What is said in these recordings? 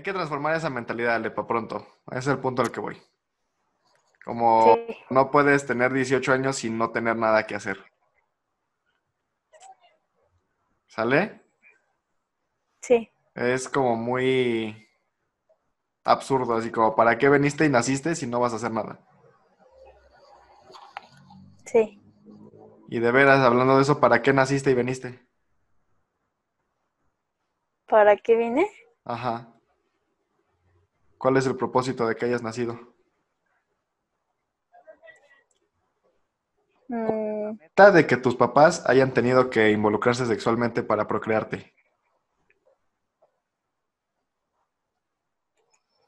Hay que transformar esa mentalidad, Lepa, pronto. Ese es el punto al que voy. Como Sí. no puedes tener 18 años sin no tener nada que hacer. ¿Sale? Sí, Es como muy absurdo, así como, ¿para qué veniste y naciste si no vas a hacer nada? sí. Y de veras, hablando de eso, ¿para qué naciste y veniste? ¿Para qué vine? Ajá. ¿Cuál es el propósito de que hayas nacido? Mm, de que tus papás hayan tenido que involucrarse sexualmente para procrearte.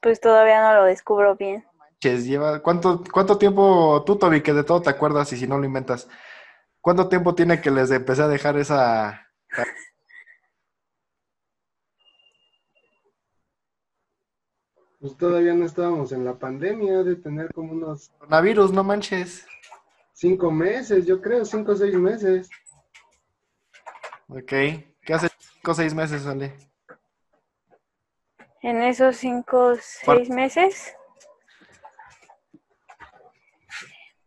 pues todavía no lo descubro bien. Lleva, ¿cuánto, cuánto tiempo, tú, Toby, que de todo te acuerdas y si no lo inventas, cuánto tiempo tiene que les empecé a dejar esa Pues todavía no estábamos en la pandemia, de tener como unos coronavirus, no manches? cinco meses, yo creo, cinco o seis meses. Ok. ¿Qué hace cinco o seis meses, Ale? En esos cinco, seis meses,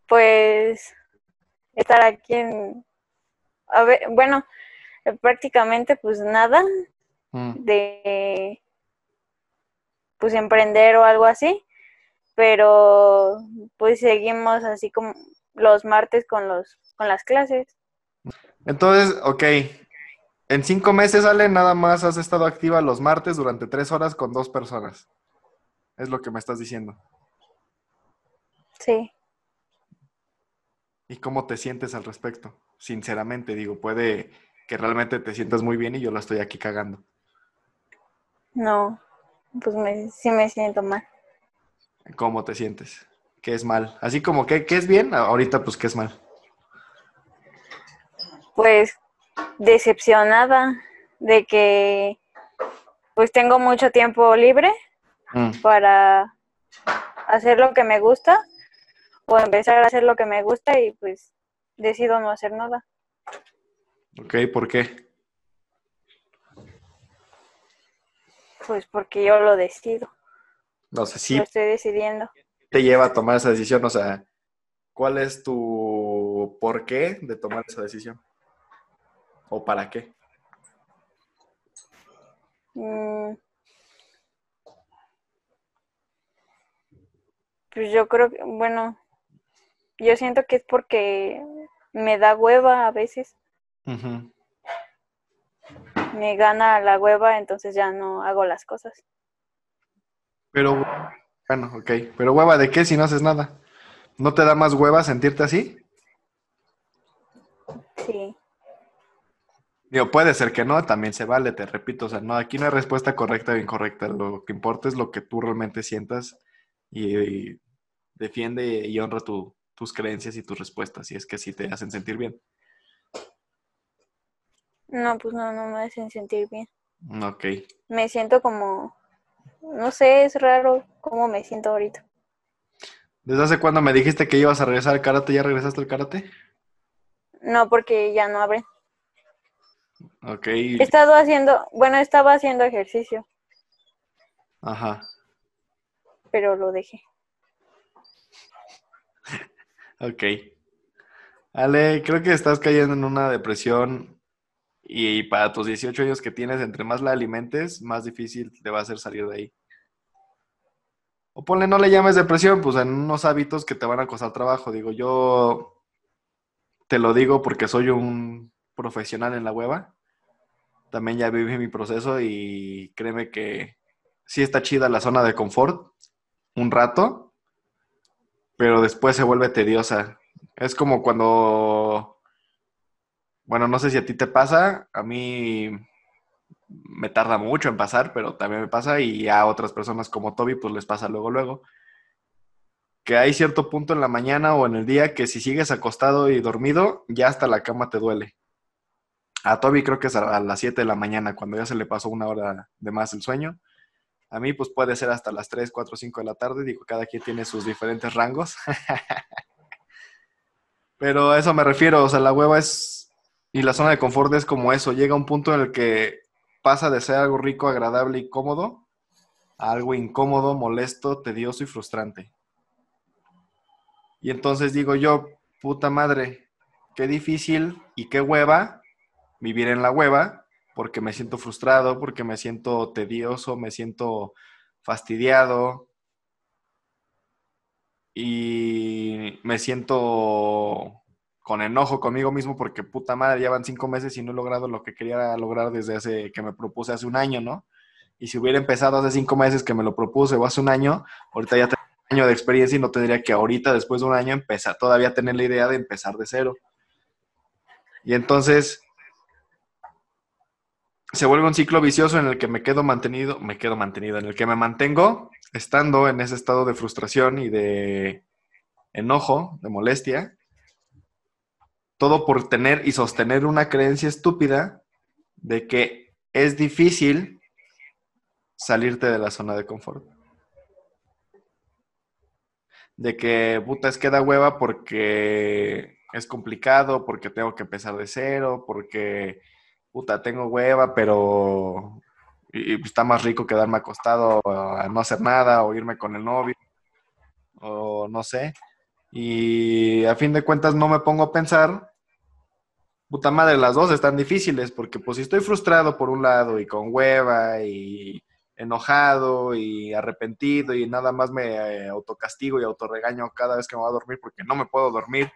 pues estar aquí en, a ver, bueno, eh, prácticamente pues nada Mm, de, pues emprender o algo así, pero pues seguimos así como los martes con los, con las clases. Entonces, ok. En cinco meses, Ale, nada más has estado activa los martes durante tres horas con dos personas. Es lo que me estás diciendo. Sí, ¿Y cómo te sientes al respecto? Sinceramente, digo, puede que realmente te sientas muy bien y yo la estoy aquí cagando. no, pues me, sí me siento mal. ¿Cómo te sientes? ¿Qué es mal? Así como que, ¿qué es bien? Ahorita, pues, ¿qué es mal? pues decepcionada de que pues tengo mucho tiempo libre Mm, para hacer lo que me gusta o empezar a hacer lo que me gusta y pues decido no hacer nada. ok, ¿por qué? Pues porque yo lo decido, No sé, sí lo estoy decidiendo. te lleva a tomar esa decisión, o sea, ¿cuál es tu por qué de tomar esa decisión? ¿O para qué? Mm. Pues yo creo que, bueno, yo siento que es porque me da hueva a veces, Ujú. Me gana la hueva, entonces ya no hago las cosas. Pero, bueno, ok. Pero hueva, ¿de qué si no haces nada? ¿No te da más hueva sentirte así? Sí, Digo, puede ser que no, también se vale, te repito. O sea, no, aquí no hay respuesta correcta o incorrecta. Lo que importa es lo que tú realmente sientas y, y defiende y honra tu- tus creencias y tus respuestas, si es que sí te hacen sentir bien. No, pues no, no me hacen sentir bien. Ok. Me siento como, no sé, es raro cómo me siento ahorita. ¿Desde hace cuándo me dijiste que ibas a regresar al karate? ¿Ya regresaste al karate? No, porque ya no abren. Ok. He estado haciendo, bueno, estaba haciendo ejercicio, Ajá. pero lo dejé. Ok. Ale, creo que estás cayendo en una depresión y para tus 18 años que tienes, entre más la alimentes, más difícil te va a hacer salir de ahí. O ponle, no le llames depresión, pues en unos hábitos que te van a costar trabajo. Digo, yo te lo digo porque soy un profesional en la hueva. También ya viví mi proceso y créeme que sí está chida la zona de confort un rato, pero después se vuelve tediosa. Es como cuando, bueno, no sé si a ti te pasa, a mí me tarda mucho en pasar, pero también me pasa y a otras personas como Toby pues les pasa luego, luego. Que hay cierto punto en la mañana o en el día que si sigues acostado y dormido, ya hasta la cama te duele. A Toby creo que es a las 7 de la mañana, cuando ya se le pasó una hora de más el sueño. A mí pues puede ser hasta las 3, 4, 5 de la tarde, digo, cada quien tiene sus diferentes rangos. Pero a eso me refiero, o sea, la hueva es, y la zona de confort es como eso, llega un punto en el que pasa de ser algo rico, agradable y cómodo a algo incómodo, molesto, tedioso y frustrante. Y entonces digo yo, puta madre, qué difícil y qué hueva vivir en la hueva, porque me siento frustrado, porque me siento tedioso, me siento fastidiado y me siento con enojo conmigo mismo porque puta madre, ya van cinco meses y no he logrado lo que quería lograr desde hace que me propuse hace un año, ¿no? Y si hubiera empezado hace cinco meses que me lo propuse o hace un año, ahorita ya tengo un año de experiencia y no tendría que ahorita, después de un año, empezar todavía tener la idea de empezar de cero. Y entonces se vuelve un ciclo vicioso en el que me quedo mantenido, me quedo mantenido, en el que me mantengo estando en ese estado de frustración y de enojo, de molestia, todo por tener y sostener una creencia estúpida de que es difícil salirte de la zona de confort. De que, puta, es que da hueva porque es complicado, porque tengo que empezar de cero, porque, puta, tengo hueva, pero y, está más rico quedarme acostado a no hacer nada o irme con el novio o no sé. Y a fin de cuentas no me pongo a pensar, puta madre, las dos están difíciles, porque pues si estoy frustrado por un lado y con hueva y enojado y arrepentido y nada más me eh, autocastigo y autorregaño cada vez que me voy a dormir porque no me puedo dormir,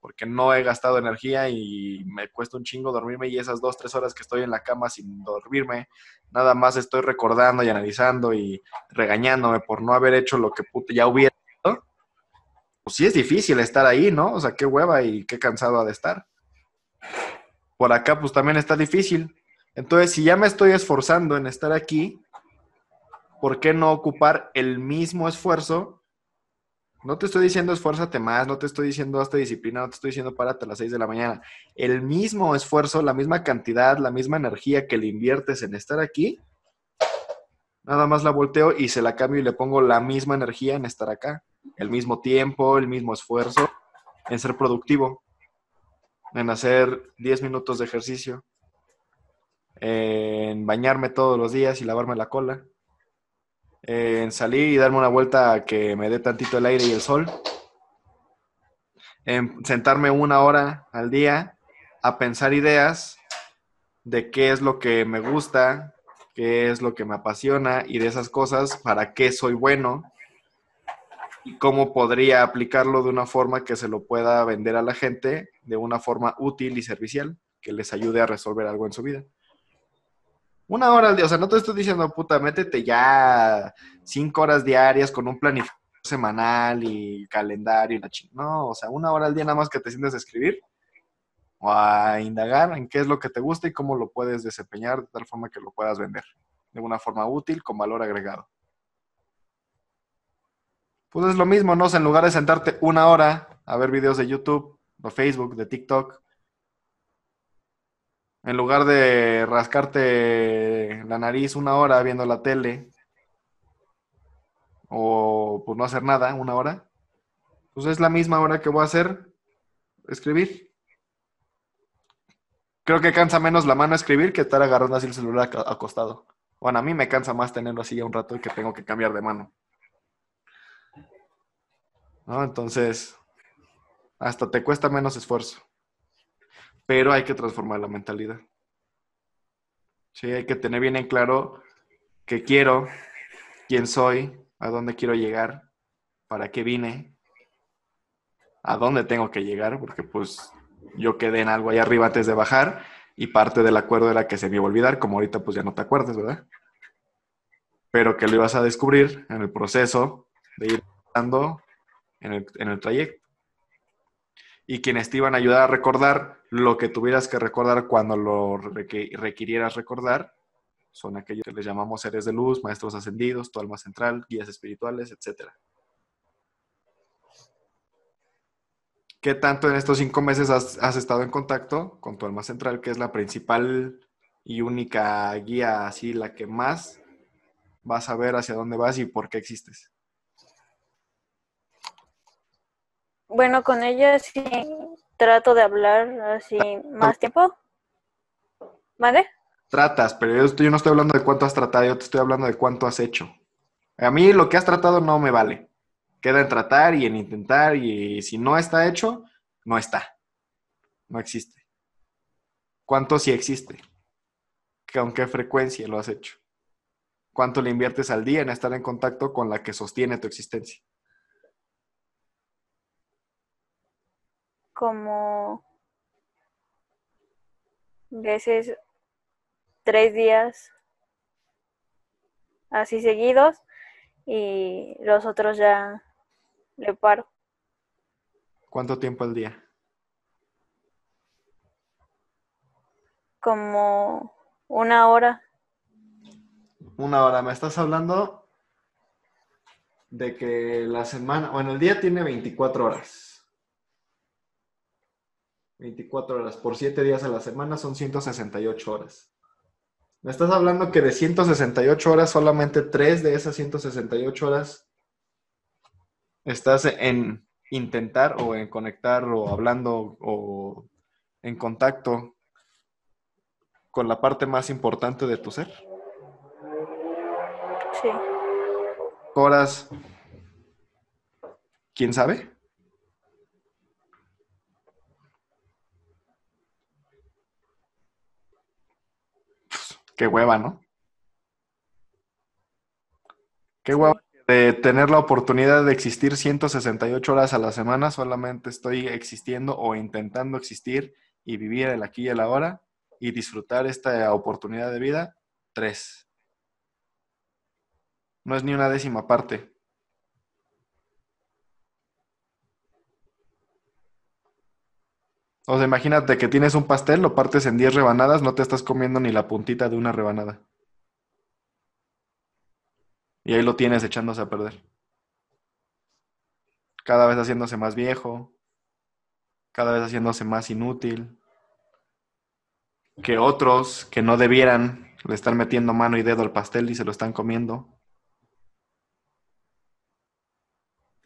porque no he gastado energía y me cuesta un chingo dormirme y esas dos, tres horas que estoy en la cama sin dormirme, nada más estoy recordando y analizando y regañándome por no haber hecho lo que puta ya hubiera pues sí es difícil estar ahí, ¿no? O sea, qué hueva y qué cansado ha de estar. Por acá, pues también está difícil. Entonces, si ya me estoy esforzando en estar aquí, ¿por qué no ocupar el mismo esfuerzo? No te estoy diciendo esfuérzate más, no te estoy diciendo hasta disciplina, no te estoy diciendo párate a las 6 de la mañana. El mismo esfuerzo, la misma cantidad, la misma energía que le inviertes en estar aquí, nada más la volteo y se la cambio y le pongo la misma energía en estar acá el mismo tiempo, el mismo esfuerzo en ser productivo, en hacer 10 minutos de ejercicio, en bañarme todos los días y lavarme la cola, en salir y darme una vuelta que me dé tantito el aire y el sol, en sentarme una hora al día a pensar ideas de qué es lo que me gusta, qué es lo que me apasiona y de esas cosas, para qué soy bueno y cómo podría aplicarlo de una forma que se lo pueda vender a la gente de una forma útil y servicial que les ayude a resolver algo en su vida. Una hora al día, o sea, no te estoy diciendo, puta, métete ya cinco horas diarias con un planificador semanal y calendario y la chingada. No, o sea, una hora al día nada más que te sientes a escribir o a indagar en qué es lo que te gusta y cómo lo puedes desempeñar de tal forma que lo puedas vender de una forma útil con valor agregado. Pues es lo mismo, ¿no? en lugar de sentarte una hora a ver videos de YouTube, de Facebook, de TikTok, en lugar de rascarte la nariz una hora viendo la tele, o pues no hacer nada una hora, pues es la misma hora que voy a hacer escribir. Creo que cansa menos la mano escribir que estar agarrando así el celular acostado. Bueno, a mí me cansa más tenerlo así ya un rato y que tengo que cambiar de mano. Entonces, hasta te cuesta menos esfuerzo. Pero hay que transformar la mentalidad. Sí, hay que tener bien en claro qué quiero, quién soy, a dónde quiero llegar, para qué vine, a dónde tengo que llegar, porque pues yo quedé en algo ahí arriba antes de bajar y parte del acuerdo era que se me iba a olvidar, como ahorita pues ya no te acuerdas, ¿verdad? Pero que lo ibas a descubrir en el proceso de ir dando en el, trayecto. Y quienes te iban a ayudar a recordar lo que tuvieras que recordar cuando lo requirieras recordar son aquellos que les llamamos seres de luz, maestros ascendidos, tu alma central, guías espirituales, etc. ¿Qué tanto en estos cinco meses has, estado en contacto con tu alma central, que es la principal y única guía, así la que más vas a ver hacia dónde vas y por qué existes? Bueno, con ella sí trato de hablar así más tiempo. ¿Vale? Tratas, pero yo, no estoy hablando de cuánto has tratado, yo te estoy hablando de cuánto has hecho A mí lo que has tratado no me vale. Queda en tratar y en intentar y si no está hecho, no está. No existe. ¿Cuánto sí existe? ¿Con qué frecuencia lo has hecho? ¿Cuánto le inviertes al día en estar en contacto con la que sostiene tu existencia? Como veces tres días así seguidos y los otros ya le paro. ¿Cuánto tiempo al día? Como una hora. Una hora. ¿Me estás hablando de que la semana, bueno, el día tiene 24 horas? 24 horas por 7 días a la semana son 168 horas. Me estás hablando que de 168 horas, solamente 3 de esas 168 horas estás en intentar o en conectar o hablando o en contacto con la parte más importante de tu ser. Sí. Horas, ¿quién sabe? Qué hueva, ¿no? Qué hueva de tener la oportunidad de existir 168 horas a la semana, solamente estoy existiendo o intentando existir y vivir el aquí y el ahora y disfrutar esta oportunidad de vida, tres. No es ni una décima parte. O sea, imagínate que tienes un pastel, lo partes en 10 rebanadas, no te estás comiendo ni la puntita de una rebanada. Y ahí lo tienes echándose a perder. Cada vez haciéndose más viejo, cada vez haciéndose más inútil. Que otros que no debieran le están metiendo mano y dedo al pastel y se lo están comiendo.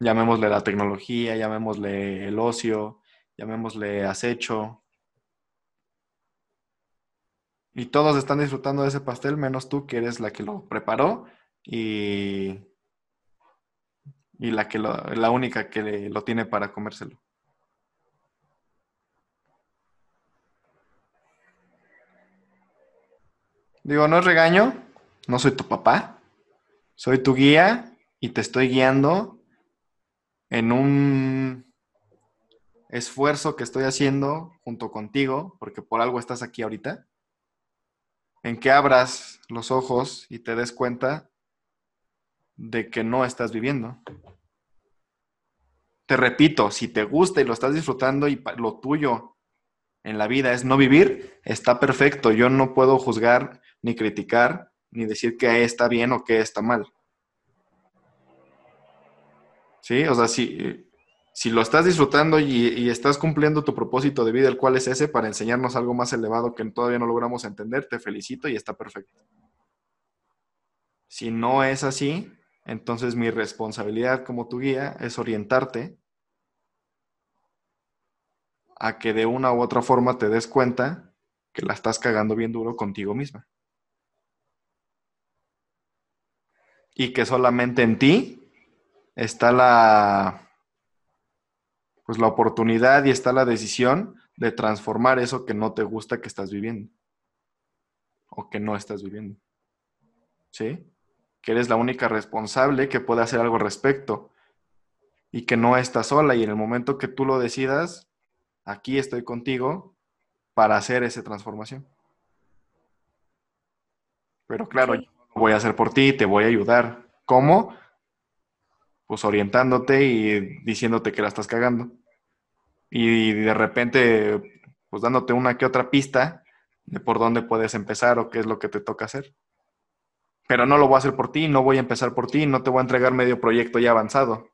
Llamémosle la tecnología, llamémosle el ocio, llamémosle acecho. Y todos están disfrutando de ese pastel, menos tú que eres la que lo preparó y, y la, que la única que lo tiene para comérselo. Digo, no es regaño, no soy tu papá, soy tu guía y te estoy guiando en un esfuerzo que estoy haciendo junto contigo, porque por algo estás aquí ahorita, en que abras los ojos y te des cuenta de que no estás viviendo. Te repito, si te gusta y lo estás disfrutando y lo tuyo en la vida es no vivir, está perfecto. Yo no puedo juzgar ni criticar ni decir que está bien o que está mal. ¿Sí? O sea, si, si lo estás disfrutando y, estás cumpliendo tu propósito de vida, el cual es ese, para enseñarnos algo más elevado que todavía no logramos entender, te felicito y está perfecto. Si no es así, entonces mi responsabilidad como tu guía es orientarte a que de una u otra forma te des cuenta que la estás cagando bien duro contigo misma. Y que solamente en ti está la pues la oportunidad y está la decisión de transformar eso que no te gusta que estás viviendo o que no estás viviendo. ¿Sí? Que eres la única responsable que puede hacer algo al respecto y que no estás sola y en el momento que tú lo decidas, aquí estoy contigo para hacer esa transformación. Pero claro, yo lo voy a hacer por ti, te voy a ayudar. ¿Cómo? Pues orientándote y diciéndote que la estás cagando. Y de repente, pues dándote una que otra pista de por dónde puedes empezar o qué es lo que te toca hacer. Pero no lo voy a hacer por ti, no voy a empezar por ti, no te voy a entregar medio proyecto ya avanzado.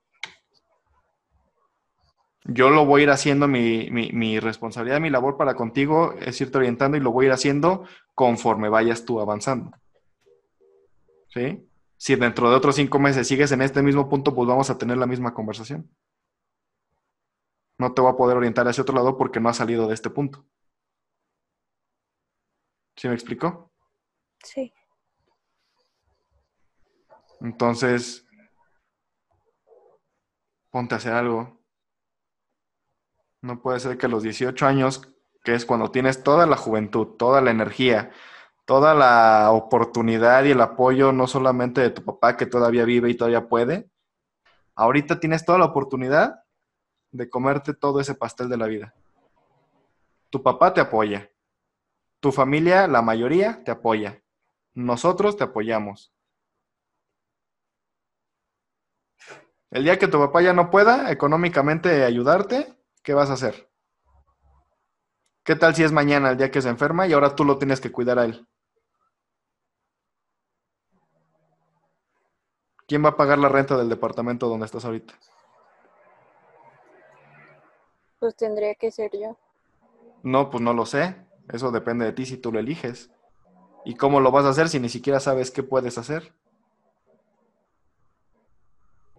Yo lo voy a ir haciendo, mi, mi, mi responsabilidad, mi labor para contigo es irte orientando y lo voy a ir haciendo conforme vayas tú avanzando. ¿Sí? Si dentro de otros cinco meses sigues en este mismo punto, pues vamos a tener la misma conversación. No te voy a poder orientar hacia otro lado porque no has salido de este punto. ¿Sí me explicó? Sí. Entonces, ponte a hacer algo. No puede ser que a los 18 años, que es cuando tienes toda la juventud, toda la energía, toda la oportunidad y el apoyo, no solamente de tu papá que todavía vive y todavía puede, ahorita tienes toda la oportunidad de comerte todo ese pastel de la vida. Tu papá te apoya. Tu familia, la mayoría, te apoya. Nosotros te apoyamos. El día que tu papá ya no pueda económicamente ayudarte, ¿qué vas a hacer? ¿Qué tal si es mañana el día que se enferma y ahora tú lo tienes que cuidar a él? ¿Quién va a pagar la renta del departamento donde estás ahorita? Pues tendría que ser yo. No, pues no lo sé. Eso depende de ti si tú lo eliges. ¿Y cómo lo vas a hacer si ni siquiera sabes qué puedes hacer?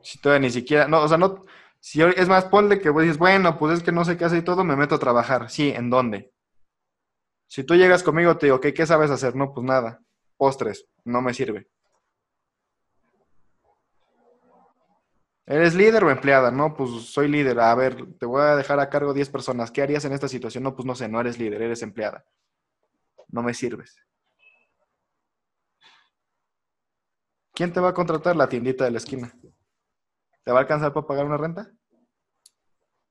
Si todavía ni siquiera, no, o sea, no, si es más, ponle que vos dices, bueno, pues es que no sé qué hacer y todo, me meto a trabajar. Sí, ¿en dónde? Si tú llegas conmigo, te digo, ¿qué, qué sabes hacer? No, pues nada. Postres, no me sirve. ¿Eres líder o empleada? No, pues soy líder. A ver, te voy a dejar a cargo 10 personas. ¿Qué harías en esta situación? No, pues no sé, no eres líder, eres empleada. No me sirves. ¿Quién te va a contratar? La tiendita de la esquina. ¿Te va a alcanzar para pagar una renta?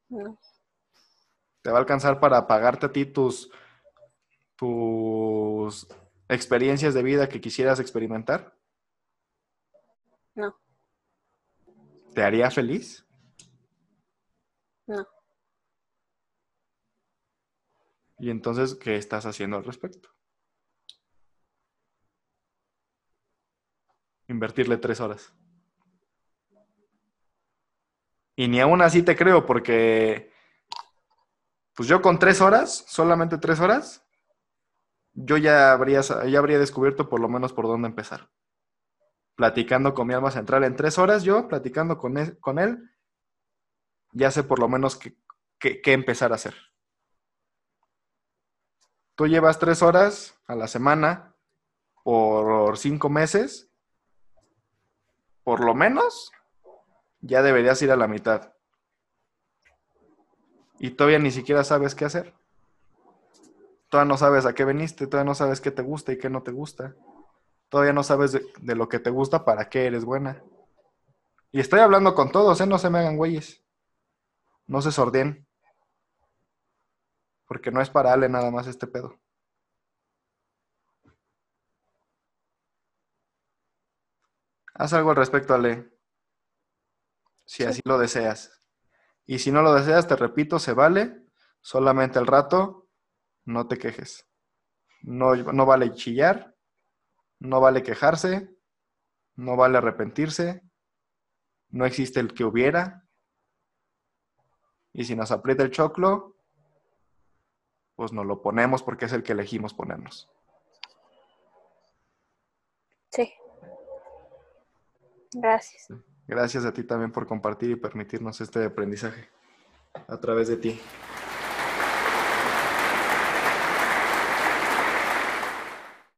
No. ¿Te va a alcanzar para pagarte a ti tus, tus experiencias de vida que quisieras experimentar? No. ¿Te haría feliz? No. ¿Y entonces qué estás haciendo al respecto? Invertirle tres horas. Y ni aún así te creo, porque pues yo con tres horas, solamente tres horas, yo ya habría, ya habría descubierto por lo menos por dónde empezar. Platicando con mi alma central en tres horas, yo platicando con él, con él ya sé por lo menos qué, qué empezar a hacer. Tú llevas tres horas a la semana por cinco meses, por lo menos ya deberías ir a la mitad. Y todavía ni siquiera sabes qué hacer. Todavía no sabes a qué veniste, todavía no sabes qué te gusta y qué no te gusta. Todavía no sabes de, lo que te gusta, para qué eres buena. Y estoy hablando con todos, ¿eh? No se me hagan güeyes. No se sordien. Porque no es para Ale nada más este pedo. Haz algo al respecto, Ale si así lo deseas. Y si no lo deseas, te repito, se vale, solamente al rato, no te quejes. No, no vale chillar, no vale quejarse, no vale arrepentirse, no existe el que hubiera. Y si nos aprieta el choclo, pues nos lo ponemos porque es el que elegimos ponernos. Sí. Gracias. Gracias a ti también por compartir y permitirnos este aprendizaje a través de ti.